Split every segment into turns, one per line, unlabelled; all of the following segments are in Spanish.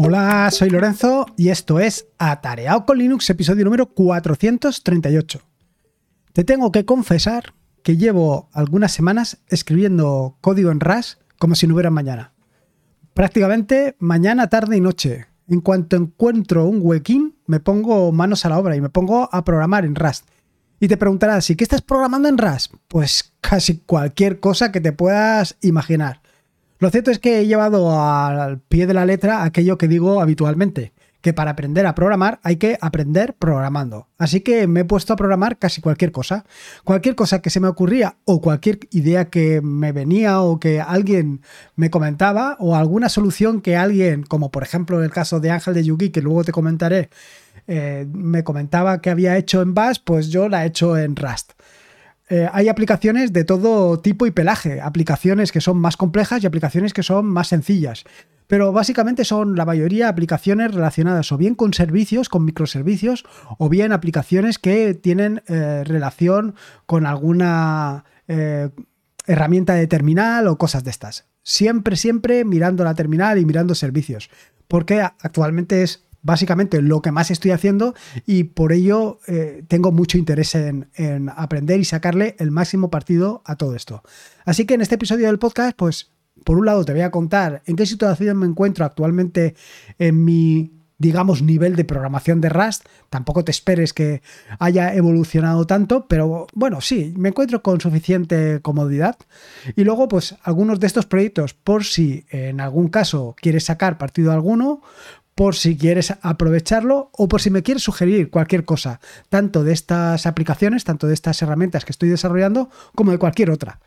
Hola, soy Lorenzo y esto es Atareado con Linux, episodio número 438. Te tengo que confesar que llevo algunas semanas escribiendo código en Rush como si no hubiera mañana. Prácticamente mañana, tarde y noche. En cuanto encuentro un huequín, me pongo manos a la obra y me pongo a programar en Rust. Y te preguntarás, ¿y qué estás programando en Rust? Pues casi cualquier cosa que te puedas imaginar. Lo cierto es que he llevado al pie de la letra aquello que digo habitualmente, que para aprender a programar hay que aprender programando. Así que me he puesto a programar casi cualquier cosa. Cualquier cosa que se me ocurría o cualquier idea que me venía o que alguien me comentaba o alguna solución que alguien, como por ejemplo el caso de Ángel de Yugi, que luego te comentaré, eh, me comentaba que había hecho en Bash, pues yo la he hecho en Rust. Eh, hay aplicaciones de todo tipo y pelaje, aplicaciones que son más complejas y aplicaciones que son más sencillas. Pero básicamente son la mayoría aplicaciones relacionadas o bien con servicios, con microservicios, o bien aplicaciones que tienen eh, relación con alguna eh, herramienta de terminal o cosas de estas. Siempre, siempre mirando la terminal y mirando servicios. Porque actualmente es básicamente lo que más estoy haciendo y por ello eh, tengo mucho interés en, en, aprender y sacarle el máximo partido a todo esto. Así que en este episodio del podcast, pues por un lado te voy a contar en qué situación me encuentro actualmente en mi digamos, nivel de programación de Rust. Tampoco te esperes que haya evolucionado tanto, pero bueno, sí, me encuentro con suficiente comodidad. Y luego, pues, algunos de estos proyectos, por si en algún caso quieres sacar partido alguno, por si quieres aprovecharlo o por si me quieres sugerir cualquier cosa, tanto de estas aplicaciones, tanto de estas herramientas que estoy desarrollando, como de cualquier otra.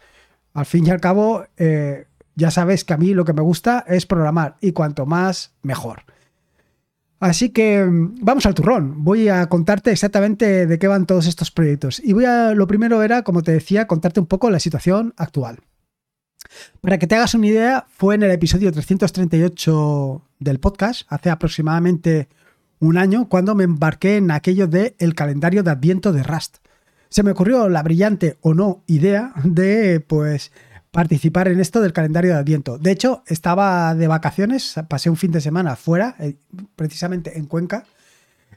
Al fin y al cabo, eh, ya sabes que a mí lo que me gusta es programar y cuanto más, mejor. Así que mm, vamos al turrón. Voy a contarte exactamente de qué van todos estos proyectos. Y voy a, lo primero era, como te decía, contarte un poco la situación actual. Para que te hagas una idea, fue en el episodio 338 del podcast, hace aproximadamente un año, cuando me embarqué en aquello de el calendario de Adviento de Rust. Se me ocurrió la brillante o no idea de, pues, participar en esto del calendario de Adviento. De hecho, estaba de vacaciones, pasé un fin de semana fuera, eh, precisamente en Cuenca,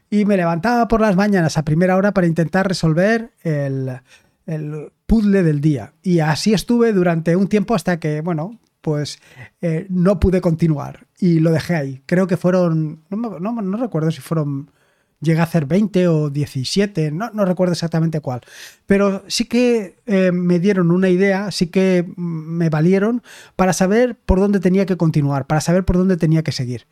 y me levantaba por las mañanas a primera hora para intentar resolver el, el puzzle del día. Y así estuve durante un tiempo hasta que, bueno, pues eh, no pude continuar y lo dejé ahí. Creo que fueron, no, no, recuerdo si fueron, llegué a hacer 20 o 17, no, no recuerdo exactamente cuál, pero sí que eh, me dieron una idea, sí que me valieron para saber por dónde tenía que continuar, para saber por dónde tenía que seguir.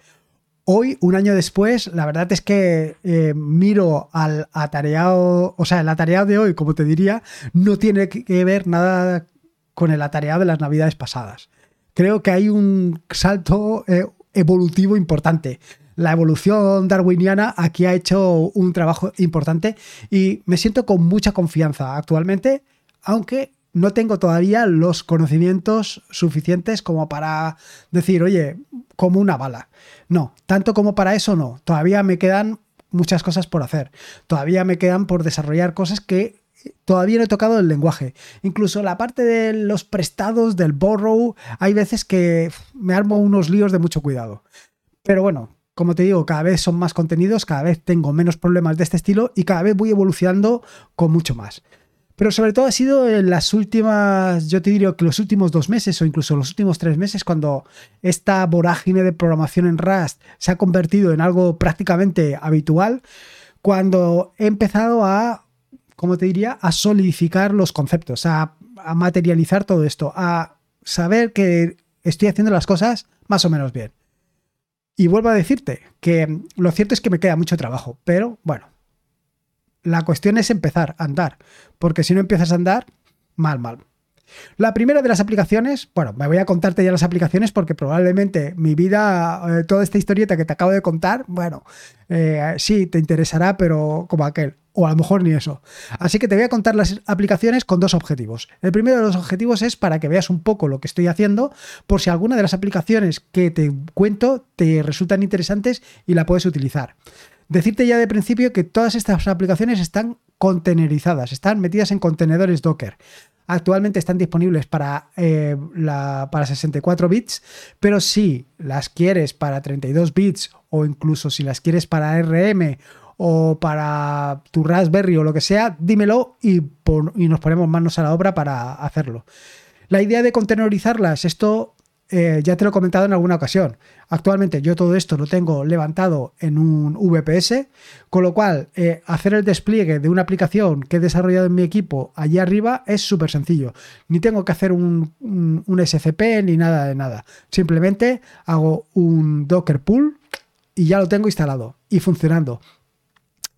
Hoy, un año después, la verdad es que eh, miro al atareado, o sea, el atareado de hoy, como te diría, no tiene que ver nada con el atareado de las navidades pasadas. Creo que hay un salto eh, evolutivo importante. La evolución darwiniana aquí ha hecho un trabajo importante y me siento con mucha confianza actualmente, aunque no tengo todavía los conocimientos suficientes como para decir, oye, como una bala. No, tanto como para eso no. Todavía me quedan muchas cosas por hacer. Todavía me quedan por desarrollar cosas que todavía no he tocado el lenguaje. Incluso la parte de los prestados, del borrow, hay veces que me armo unos líos de mucho cuidado. Pero bueno, como te digo, cada vez son más contenidos, cada vez tengo menos problemas de este estilo y cada vez voy evolucionando con mucho más. Pero sobre todo ha sido en las últimas, yo te diría que los últimos dos meses o incluso los últimos tres meses, cuando esta vorágine de programación en Rust se ha convertido en algo prácticamente habitual, cuando he empezado a, como te diría, a solidificar los conceptos, a, a materializar todo esto, a saber que estoy haciendo las cosas más o menos bien. Y vuelvo a decirte que lo cierto es que me queda mucho trabajo, pero bueno, la cuestión es empezar a andar, porque si no empiezas a andar, mal, mal. La primera de las aplicaciones, bueno, me voy a contarte ya las aplicaciones porque probablemente mi vida, eh, toda esta historieta que te acabo de contar, bueno, eh, sí, te interesará, pero como aquel, o a lo mejor ni eso. Así que te voy a contar las aplicaciones con dos objetivos. El primero de los objetivos es para que veas un poco lo que estoy haciendo, por si alguna de las aplicaciones que te cuento te resultan interesantes y la puedes utilizar. Decirte ya de principio que todas estas aplicaciones están contenerizadas, están metidas en contenedores Docker. actualmente están disponibles para, eh, la, para 64 bits, pero si las quieres para 32 bits o incluso si las quieres para RM o para tu Raspberry o lo que sea, dímelo y, y nos ponemos manos a la obra para hacerlo. La idea de contenerizarlas, esto eh, ya te lo he comentado en alguna ocasión. Actualmente yo todo esto lo tengo levantado en un VPS, con lo cual eh, hacer el despliegue de una aplicación que he desarrollado en mi equipo allí arriba es súper sencillo. Ni tengo que hacer un, un, SCP ni nada de nada. Simplemente hago un Docker pull y ya lo tengo instalado y funcionando.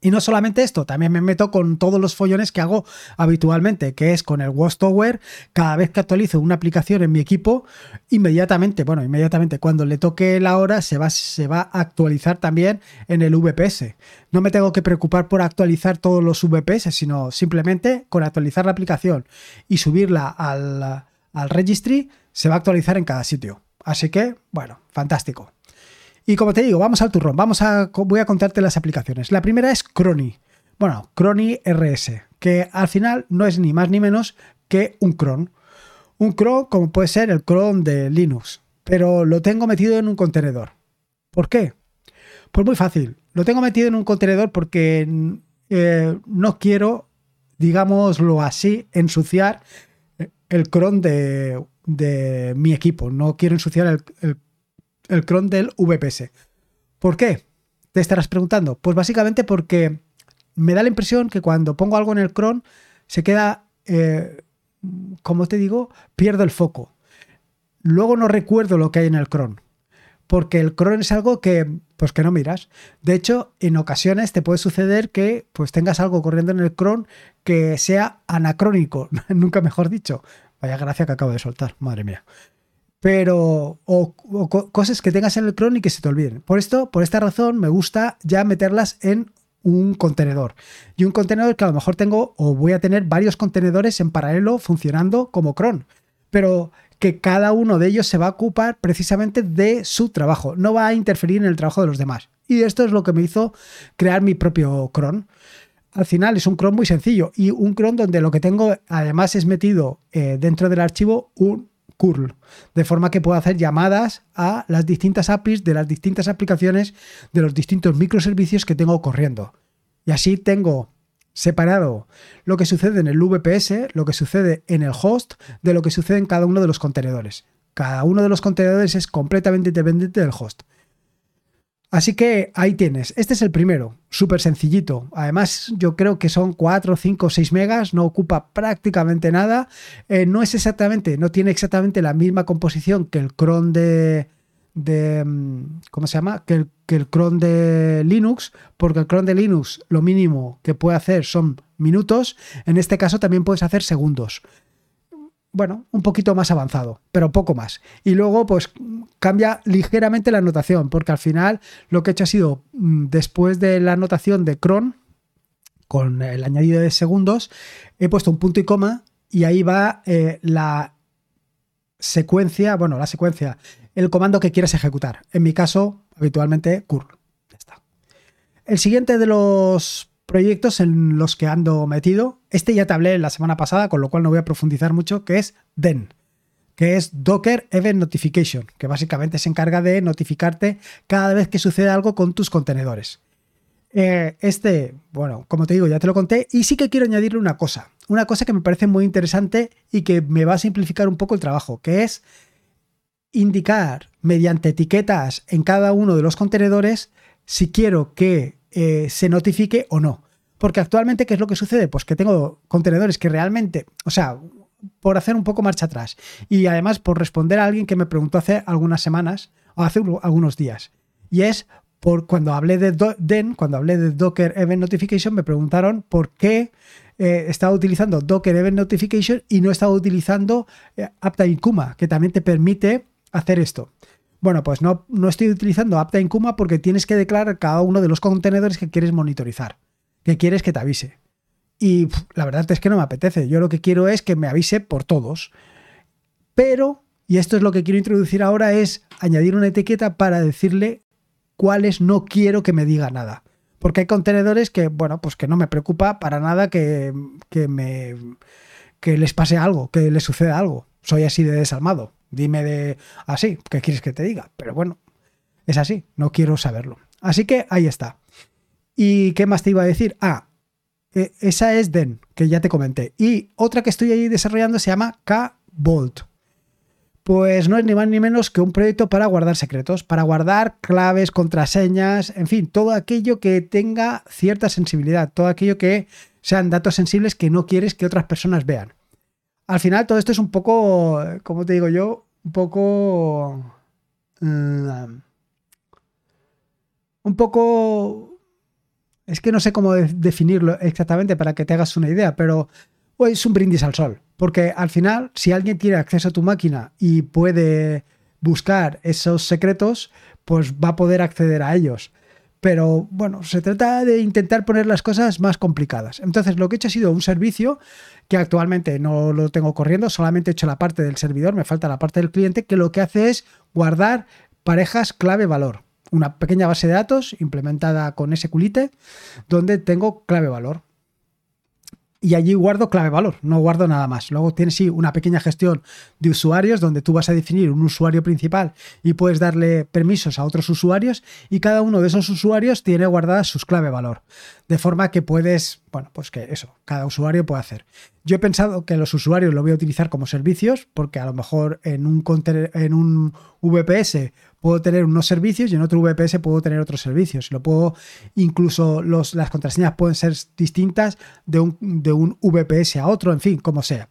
Y no solamente esto, también me meto con todos los follones que hago habitualmente, que es con el Watchtower. Cada vez que actualizo una aplicación en mi equipo, inmediatamente, bueno, inmediatamente cuando le toque la hora, se va, se va a actualizar también en el VPS. No me tengo que preocupar por actualizar todos los VPS, sino simplemente con actualizar la aplicación y subirla al, al registry, se va a actualizar en cada sitio. Así que, bueno, fantástico. Y como te digo, vamos al turrón. Vamos a, voy a contarte las aplicaciones. La primera es Crony. Bueno, Crony RS, que al final no es ni más ni menos que un cron. Un cron como puede ser el cron de Linux, pero lo tengo metido en un contenedor. ¿Por qué? Pues muy fácil. Lo tengo metido en un contenedor porque eh, no quiero, digámoslo así, ensuciar el cron de, mi equipo. No quiero ensuciar el, el el cron del VPS. ¿Por qué? Te estarás preguntando. Pues básicamente porque me da la impresión que cuando pongo algo en el cron se queda, eh, como te digo, pierdo el foco. Luego no recuerdo lo que hay en el cron. Porque el cron es algo que, pues que no miras. De hecho, en ocasiones te puede suceder que pues tengas algo corriendo en el cron que sea anacrónico, nunca mejor dicho. Vaya gracia que acabo de soltar, madre mía pero o, cosas que tengas en el cron y que se te olviden. Por esto, por esta razón, me gusta ya meterlas en un contenedor. Y un contenedor que a lo mejor tengo o voy a tener varios contenedores en paralelo funcionando como cron. Pero que cada uno de ellos se va a ocupar precisamente de su trabajo, no va a interferir en el trabajo de los demás. Y esto es lo que me hizo crear mi propio cron. Al final es un cron muy sencillo y un cron donde lo que tengo además es metido eh, dentro del archivo un curl, de forma que puedo hacer llamadas a las distintas APIs de las distintas aplicaciones de los distintos microservicios que tengo corriendo. Y así tengo separado lo que sucede en el VPS, lo que sucede en el host, de lo que sucede en cada uno de los contenedores. Cada uno de los contenedores es completamente independiente del host. Así que ahí tienes. Este es el primero, súper sencillito. Además, yo creo que son 4, 5, 6 megas, no ocupa prácticamente nada. Eh, no es exactamente, no tiene exactamente la misma composición que el cron de. mm, ¿Cómo se llama? Que el cron de Linux, porque el cron de Linux lo mínimo que puede hacer son minutos. En este caso también puedes hacer segundos bueno, un poquito más avanzado, pero poco más. Y luego, pues cambia ligeramente la notación, porque al final lo que he hecho ha sido, mm, después de la notación de cron, con el añadido de segundos, he puesto un punto y coma y ahí va eh, la secuencia, bueno, la secuencia, el comando que quieres ejecutar. En mi caso, habitualmente, curl. Ya está. El siguiente de los proyectos en los que ando metido. Este ya te hablé la semana pasada, con lo cual no voy a profundizar mucho, que es DEN, que es Docker Event Notification, que básicamente se encarga de notificarte cada vez que sucede algo con tus contenedores. Eh, este, bueno, como te digo, ya te lo conté, y sí que quiero añadirle una cosa, una cosa que me parece muy interesante y que me va a simplificar un poco el trabajo, que es indicar mediante etiquetas en cada uno de los contenedores si quiero que eh, se notifique o no. Porque actualmente, ¿qué es lo que sucede? Pues que tengo contenedores que realmente, o sea, por hacer un poco marcha atrás y además por responder a alguien que me preguntó hace algunas semanas o hace algunos días. Y es por cuando hablé de DEN, cuando hablé de Docker Event Notification, me preguntaron por qué eh, estaba utilizando Docker Event Notification y no estaba utilizando eh, Kuma, que también te permite hacer esto. Bueno, pues no, no estoy utilizando Uptime Kuma porque tienes que declarar cada uno de los contenedores que quieres monitorizar, que quieres que te avise. Y la verdad es que no me apetece. Yo lo que quiero es que me avise por todos. Pero, y esto es lo que quiero introducir ahora, es añadir una etiqueta para decirle cuáles no quiero que me diga nada. Porque hay contenedores que, bueno, pues que no me preocupa para nada que, que me que les pase algo, que les suceda algo. Soy así de desalmado. Dime de así, ¿qué quieres que te diga? Pero bueno, es así, no quiero saberlo. Así que ahí está. ¿Y qué más te iba a decir? Ah, e, esa es Den, que ya te comenté. Y otra que estoy ahí desarrollando se llama K-Bolt. Pues no es ni más ni menos que un proyecto para guardar secretos, para guardar claves, contraseñas, en fin, todo aquello que tenga cierta sensibilidad, todo aquello que sean datos sensibles que no quieres que otras personas vean. Al final todo esto es un poco, como te digo yo, un poco... Mm, un poco... Es que no sé cómo definirlo exactamente para que te hagas una idea, pero es un brindis al sol. Porque al final, si alguien tiene acceso a tu máquina y puede buscar esos secretos, pues va a poder acceder a ellos. Pero bueno, se trata de intentar poner las cosas más complicadas. Entonces, lo que he hecho ha sido un servicio que actualmente no lo tengo corriendo, solamente he hecho la parte del servidor, me falta la parte del cliente, que lo que hace es guardar parejas clave-valor. Una pequeña base de datos implementada con SQLite, donde tengo clave-valor y allí guardo clave valor, no guardo nada más. Luego tienes sí una pequeña gestión de usuarios donde tú vas a definir un usuario principal y puedes darle permisos a otros usuarios y cada uno de esos usuarios tiene guardadas sus clave valor. De forma que puedes, bueno, pues que eso, cada usuario puede hacer. Yo he pensado que los usuarios lo voy a utilizar como servicios porque a lo mejor en un, en un VPS puedo tener unos servicios y en otro VPS puedo tener otros servicios. Lo puedo, incluso los, las contraseñas pueden ser distintas de un, de un VPS a otro, en fin, como sea.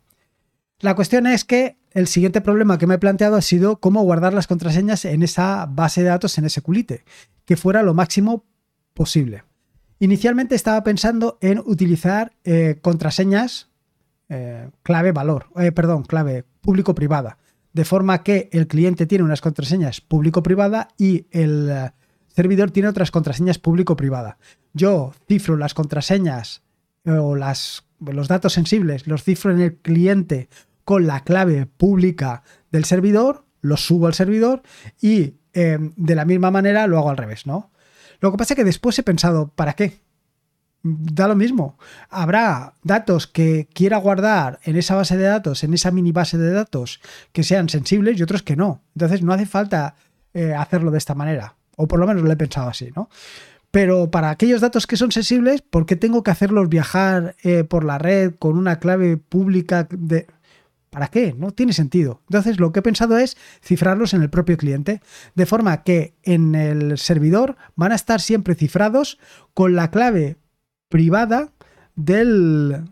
La cuestión es que el siguiente problema que me he planteado ha sido cómo guardar las contraseñas en esa base de datos en SQLite, que fuera lo máximo posible. Inicialmente estaba pensando en utilizar eh, contraseñas eh, clave valor, eh, perdón, clave público-privada de forma que el cliente tiene unas contraseñas público-privada y el eh, servidor tiene otras contraseñas público-privada. Yo cifro las contraseñas eh, o las, los datos sensibles, los cifro en el cliente con la clave pública del servidor, los subo al servidor y de la misma manera lo hago al revés, ¿no? Lo que pasa es que después he pensado, ¿para qué? da lo mismo. Habrá datos que quiera guardar en esa base de datos, en esa mini base de datos, que sean sensibles y otros que no. Entonces no hace falta eh, hacerlo de esta manera. O por lo menos lo he pensado así, ¿no? Pero para aquellos datos que son sensibles, ¿por qué tengo que hacerlos viajar eh, por la red con una clave pública de... ¿Para qué? No tiene sentido. Entonces lo que he pensado es cifrarlos en el propio cliente, de forma que en el servidor van a estar siempre cifrados con la clave privada del,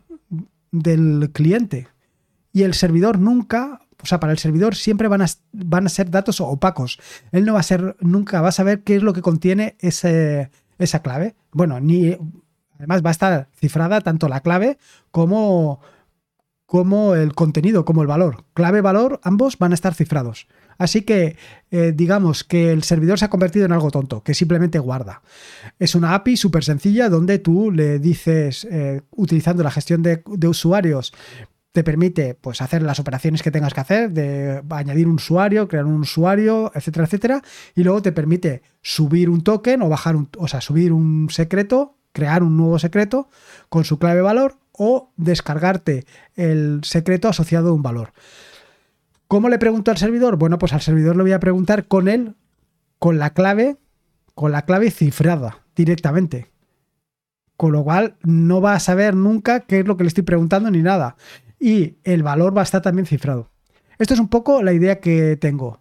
del cliente. Y el servidor nunca, o sea, para el servidor siempre van a, van a ser datos opacos. Él no va a ser, nunca va a saber qué es lo que contiene esa clave. Bueno, ni además va a estar cifrada tanto la clave como, como el contenido, como el valor. Clave, valor, ambos van a estar cifrados. Así que eh, digamos que el servidor se ha convertido en algo tonto, que simplemente guarda. Es una API súper sencilla donde tú le dices, eh, utilizando la gestión de, usuarios, te permite pues, hacer las operaciones que tengas que hacer, de añadir un usuario, crear un usuario, etcétera, etcétera, y luego te permite subir un token o bajar un, o sea, subir un secreto, crear un nuevo secreto con su clave valor o descargarte el secreto asociado a un valor. ¿Cómo le pregunto al servidor? Bueno, pues al servidor le voy a preguntar con él, con la clave, con la clave cifrada directamente. Con lo cual no va a saber nunca qué es lo que le estoy preguntando ni nada. Y el valor va a estar también cifrado. Esto es un poco la idea que tengo.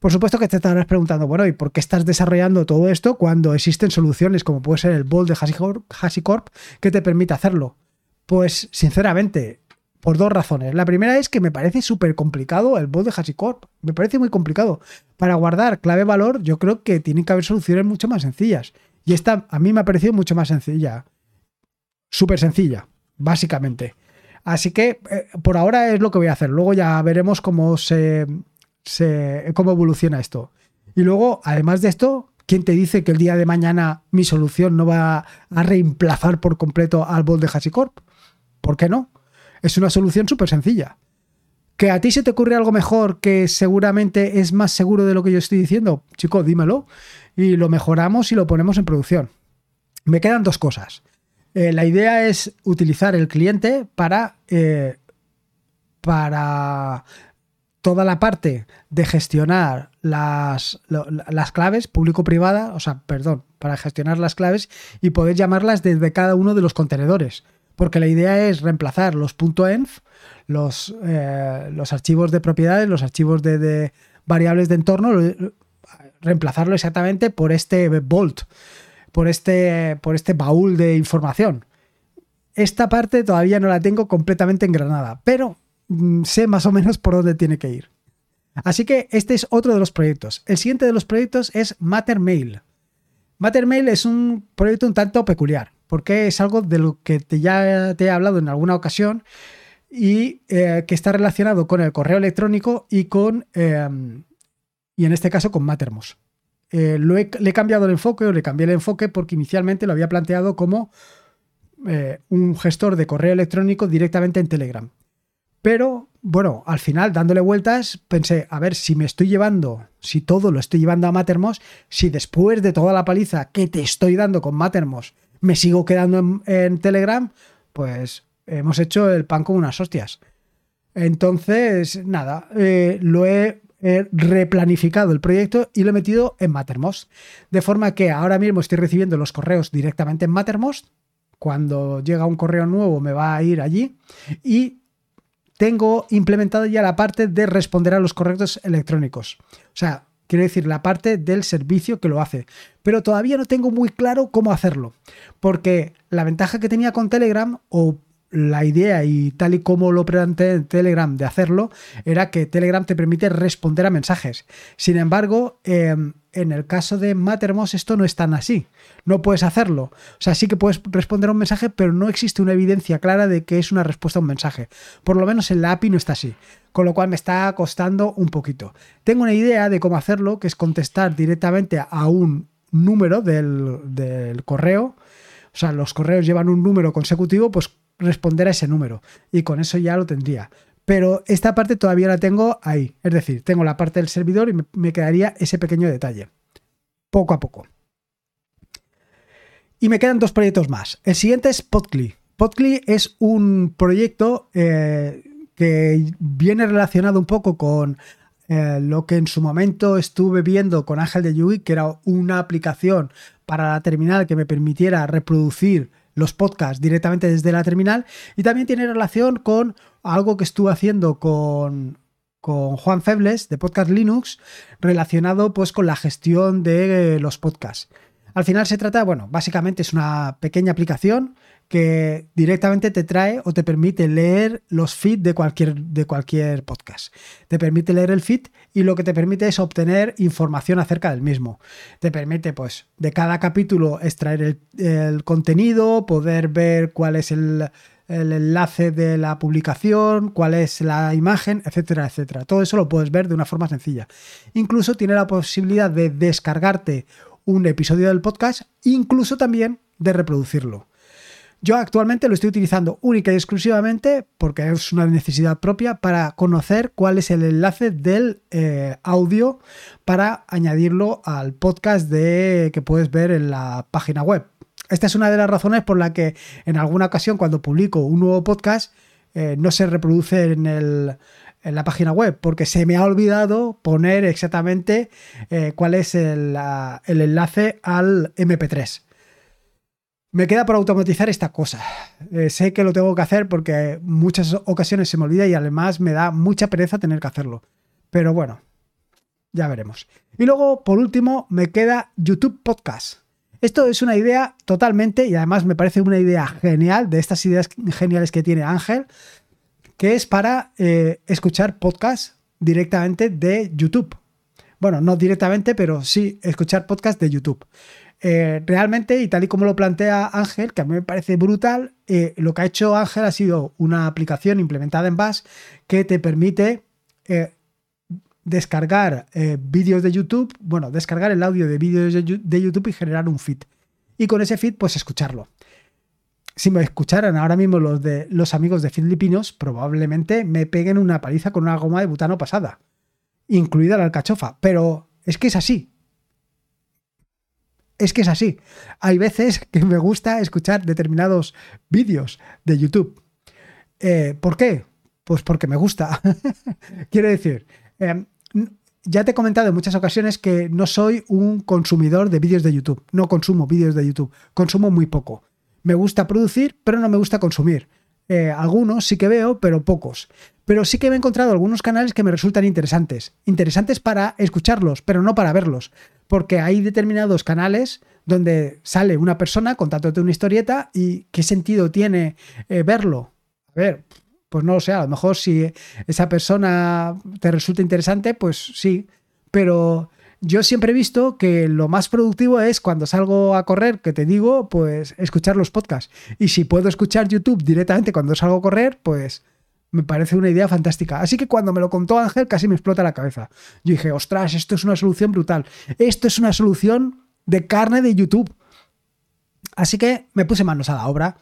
Por supuesto que te estarás preguntando, bueno, ¿y por qué estás desarrollando todo esto cuando existen soluciones como puede ser el Bolt de HashiCorp que te permite hacerlo? Pues sinceramente, por dos razones. La primera es que me parece súper complicado el bot de HashiCorp. Me parece muy complicado. Para guardar clave valor, yo creo que tienen que haber soluciones mucho más sencillas. Y esta a mí me ha parecido mucho más sencilla. Súper sencilla, básicamente. Así que eh, por ahora es lo que voy a hacer. Luego ya veremos cómo se, cómo evoluciona esto. Y luego, además de esto, ¿quién te dice que el día de mañana mi solución no va a reemplazar por completo al bot de HashiCorp? ¿Por qué no? Es una solución súper sencilla. ¿Que a ti se te ocurre algo mejor que seguramente es más seguro de lo que yo estoy diciendo? Chico, dímelo. Y lo mejoramos y lo ponemos en producción. Me quedan dos cosas. Eh, la idea es utilizar el cliente para eh, para toda la parte de gestionar las, las claves público-privada, o sea, perdón, para gestionar las claves y poder llamarlas desde cada uno de los contenedores. Porque la idea es reemplazar los .env, los, eh, los archivos de propiedades, los archivos de, variables de entorno, reemplazarlo exactamente por este Vault, por este, por este baúl de información. Esta parte todavía no la tengo completamente engranada, pero mm, sé más o menos por dónde tiene que ir. Así que este es otro de los proyectos. El siguiente de los proyectos es Mattermail. Mattermail es un proyecto un tanto peculiar, porque es algo de lo que te, ya te he hablado en alguna ocasión y eh, que está relacionado con el correo electrónico y con, em, y en este caso con Mattermost. Eh, le he cambiado el enfoque o le cambié el enfoque porque inicialmente lo había planteado como eh, un gestor de correo electrónico directamente en Telegram. Pero bueno, al final, dándole vueltas, pensé, a ver, si me estoy llevando, si todo lo estoy llevando a Mattermost, si después de toda la paliza que te estoy dando con Mattermost me sigo quedando en, Telegram, pues hemos hecho el pan con unas hostias. Entonces, nada, eh, lo he replanificado el proyecto y lo he metido en Mattermost. De forma que ahora mismo estoy recibiendo los correos directamente en Mattermost cuando llega un correo nuevo me va a ir allí y tengo implementada ya la parte de responder a los correos electrónicos. O sea, quiero decir, la parte del servicio que lo hace. Pero todavía no tengo muy claro cómo hacerlo. Porque la ventaja que tenía con Telegram, o la idea y tal y como lo planteé en Telegram de hacerlo, era que Telegram te permite responder a mensajes. Sin embargo, em, en el caso de Mattermost esto no es tan así. No puedes hacerlo. O sea, sí que puedes responder a un mensaje, pero no existe una evidencia clara de que es una respuesta a un mensaje. Por lo menos en la API no está así. Con lo cual me está costando un poquito. Tengo una idea de cómo hacerlo, que es contestar directamente a un número del, del correo. O sea, los correos llevan un número consecutivo, pues responder a ese número. Y con eso ya lo tendría. Pero esta parte todavía la tengo ahí. Es decir, tengo la parte del servidor y me, quedaría ese pequeño detalle. Poco a poco. Y me quedan dos proyectos más. El siguiente es Podcly. Podcly es un proyecto eh, que viene relacionado un poco con eh, lo que en su momento estuve viendo con Ángel de Yui, que era una aplicación para la terminal que me permitiera reproducir los podcasts directamente desde la terminal y también tiene relación con algo que estuve haciendo con, con Juan Febles de Podcast Linux relacionado pues con la gestión de los podcasts. Al final se trata, bueno, básicamente es una pequeña aplicación que directamente te trae o te permite leer los feeds de cualquier, de cualquier podcast. Te permite leer el feed y lo que te permite es obtener información acerca del mismo. Te permite, pues, de cada capítulo extraer el, contenido, poder ver cuál es el, el enlace de la publicación, cuál es la imagen, etcétera, etcétera. Todo eso lo puedes ver de una forma sencilla. Incluso tiene la posibilidad de descargarte un episodio del podcast, incluso también de reproducirlo. Yo actualmente lo estoy utilizando única y exclusivamente porque es una necesidad propia para conocer cuál es el enlace del eh, audio para añadirlo al podcast de, que puedes ver en la página web. Esta es una de las razones por la que en alguna ocasión cuando publico un nuevo podcast eh, no se reproduce en, en, la página web porque se me ha olvidado poner exactamente eh, cuál es el, el enlace al MP3. Me queda por automatizar esta cosa. Eh, sé que lo tengo que hacer porque muchas ocasiones se me olvida y además me da mucha pereza tener que hacerlo. Pero bueno, ya veremos. Y luego, por último, me queda YouTube Podcast. Esto es una idea totalmente, y además me parece una idea genial, de estas ideas geniales que tiene Ángel, que es para eh, escuchar podcast directamente de YouTube. Bueno, no directamente, pero sí escuchar podcast de YouTube. Eh, realmente, y tal y como lo plantea Ángel, que a mí me parece brutal, eh, lo que ha hecho Ángel ha sido una aplicación implementada en Bash que te permite descargar vídeos de YouTube, bueno, descargar el audio de vídeos de YouTube y generar un feed. Y con ese feed, pues escucharlo. Si me escucharan ahora mismo los de los amigos de Filipinos, probablemente me peguen una paliza con una goma de butano pasada, incluida la alcachofa. Pero es que es así es que es así. Hay veces que me gusta escuchar determinados vídeos de YouTube. Eh, ¿Por qué? Pues porque me gusta. Quiero decir, em, ya te he comentado en muchas ocasiones que no soy un consumidor de vídeos de YouTube. No consumo vídeos de YouTube. Consumo muy poco. Me gusta producir, pero no me gusta consumir. Eh, algunos sí que veo, pero pocos. Pero sí que he encontrado algunos canales que me resultan interesantes. Interesantes para escucharlos, pero no para verlos. Porque hay determinados canales donde sale una persona contándote una historieta y qué sentido tiene eh, verlo. A ver, pues no lo sé, a lo mejor si esa persona te resulta interesante, pues sí. Pero yo siempre he visto que lo más productivo es cuando salgo a correr, que te digo, pues escuchar los podcasts. Y si puedo escuchar YouTube directamente cuando salgo a correr, pues me parece una idea fantástica. Así que cuando me lo contó Ángel casi me explota la cabeza. Yo dije, ostras, esto es una solución brutal. Esto es una solución de carne de YouTube. Así que me puse manos a la obra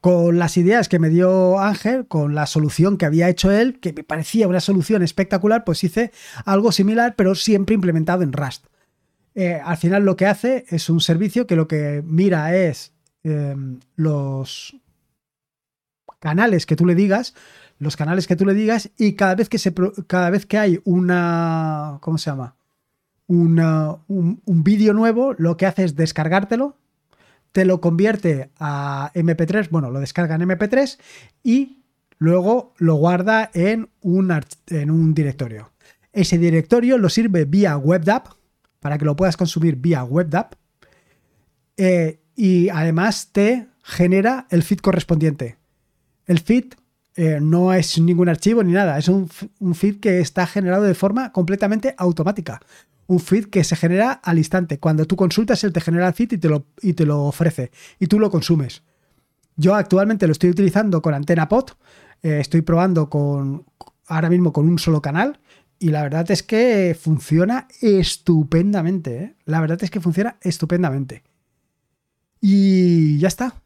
con las ideas que me dio Ángel, con la solución que había hecho él, que me parecía una solución espectacular, pues hice algo similar, pero siempre implementado en Rust. Eh, al final lo que hace es un servicio que lo que mira es em, los canales que tú le digas, los canales que tú le digas y cada vez que, se, cada vez que hay una, ¿cómo se llama? un, un vídeo nuevo, lo que hace es descargártelo, te lo convierte a MP3, bueno, lo descarga en MP3 y luego lo guarda en un, en un directorio. Ese directorio lo sirve vía WebDAV, para que lo puedas consumir vía WebDAV, eh, y además te genera el feed correspondiente. El feed eh, no es ningún archivo ni nada, es un, un feed que está generado de forma completamente automática un feed que se genera al instante. Cuando tú consultas, él te genera el feed y te lo, y te lo ofrece. Y tú lo consumes. Yo actualmente lo estoy utilizando con Antena Pod. Eh, estoy probando con ahora mismo con un solo canal. Y la verdad es que funciona estupendamente. ¿eh? La verdad es que funciona estupendamente. Y ya está.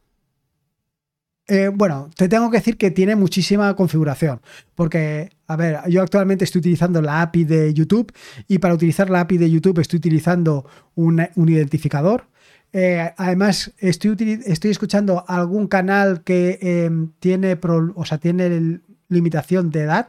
Eh, bueno, te tengo que decir que tiene muchísima configuración, porque, a ver, yo actualmente estoy utilizando la API de YouTube y para utilizar la API de YouTube estoy utilizando un, identificador. Eh, además, estoy, estoy, escuchando algún canal que em, tiene, o sea, tiene limitación de edad,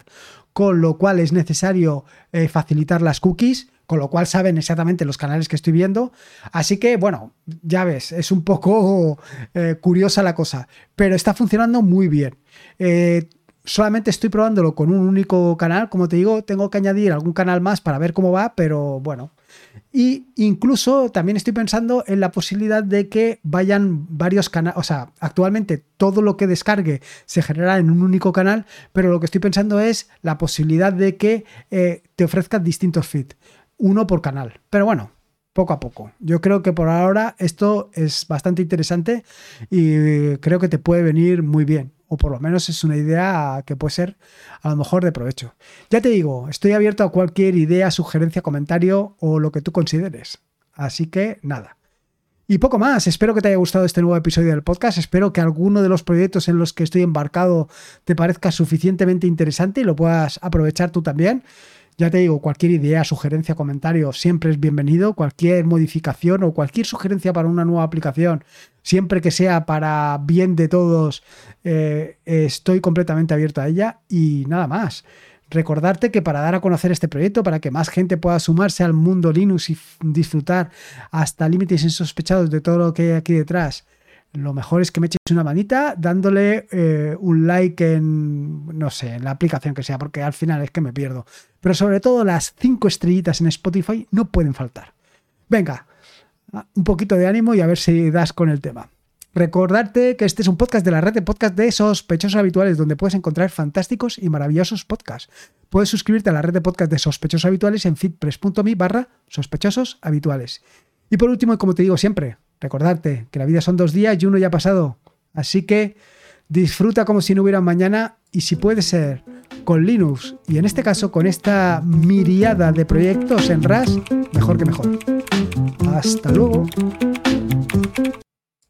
con lo cual es necesario eh, facilitar las cookies con lo cual saben exactamente los canales que estoy viendo. Así que, bueno, ya ves, es un poco eh, curiosa la cosa, pero está funcionando muy bien. Eh, solamente estoy probándolo con un único canal, como te digo, tengo que añadir algún canal más para ver cómo va, pero bueno. Y incluso también estoy pensando en la posibilidad de que vayan varios canales, o sea, actualmente todo lo que descargue se genera en un único canal, pero lo que estoy pensando es la posibilidad de que eh, te ofrezcan distintos feeds uno por canal. Pero bueno, poco a poco. Yo creo que por ahora esto es bastante interesante y creo que te puede venir muy bien. O por lo menos es una idea que puede ser a lo mejor de provecho. Ya te digo, estoy abierto a cualquier idea, sugerencia, comentario o lo que tú consideres. Así que nada. Y poco más, espero que te haya gustado este nuevo episodio del podcast, espero que alguno de los proyectos en los que estoy embarcado te parezca suficientemente interesante y lo puedas aprovechar tú también. Ya te digo, cualquier idea, sugerencia, comentario siempre es bienvenido. Cualquier modificación o cualquier sugerencia para una nueva aplicación, siempre que sea para bien de todos, eh, estoy completamente abierto a ella y nada más. Recordarte que para dar a conocer este proyecto, para que más gente pueda sumarse al mundo Linux y disfrutar hasta límites insospechados de todo lo que hay aquí detrás, lo mejor es que me eches una manita dándole eh, un like en, no sé, en la aplicación que sea, porque al final es que me pierdo. Pero sobre todo las cinco estrellitas en Spotify no pueden faltar. Venga, un poquito de ánimo y a ver si das con el tema. Recordarte que este es un podcast de la red de podcast de sospechosos habituales, donde puedes encontrar fantásticos y maravillosos podcasts. Puedes suscribirte a la red de podcast de sospechosos habituales en fitpress.me barra sospechosos habituales. Y por último, como te digo siempre, recordarte que la vida son dos días y uno ya ha pasado. Así que disfruta como si no hubiera mañana y si puede ser con Linux y en este caso con esta miriada de proyectos en RAS, mejor que mejor. Hasta luego.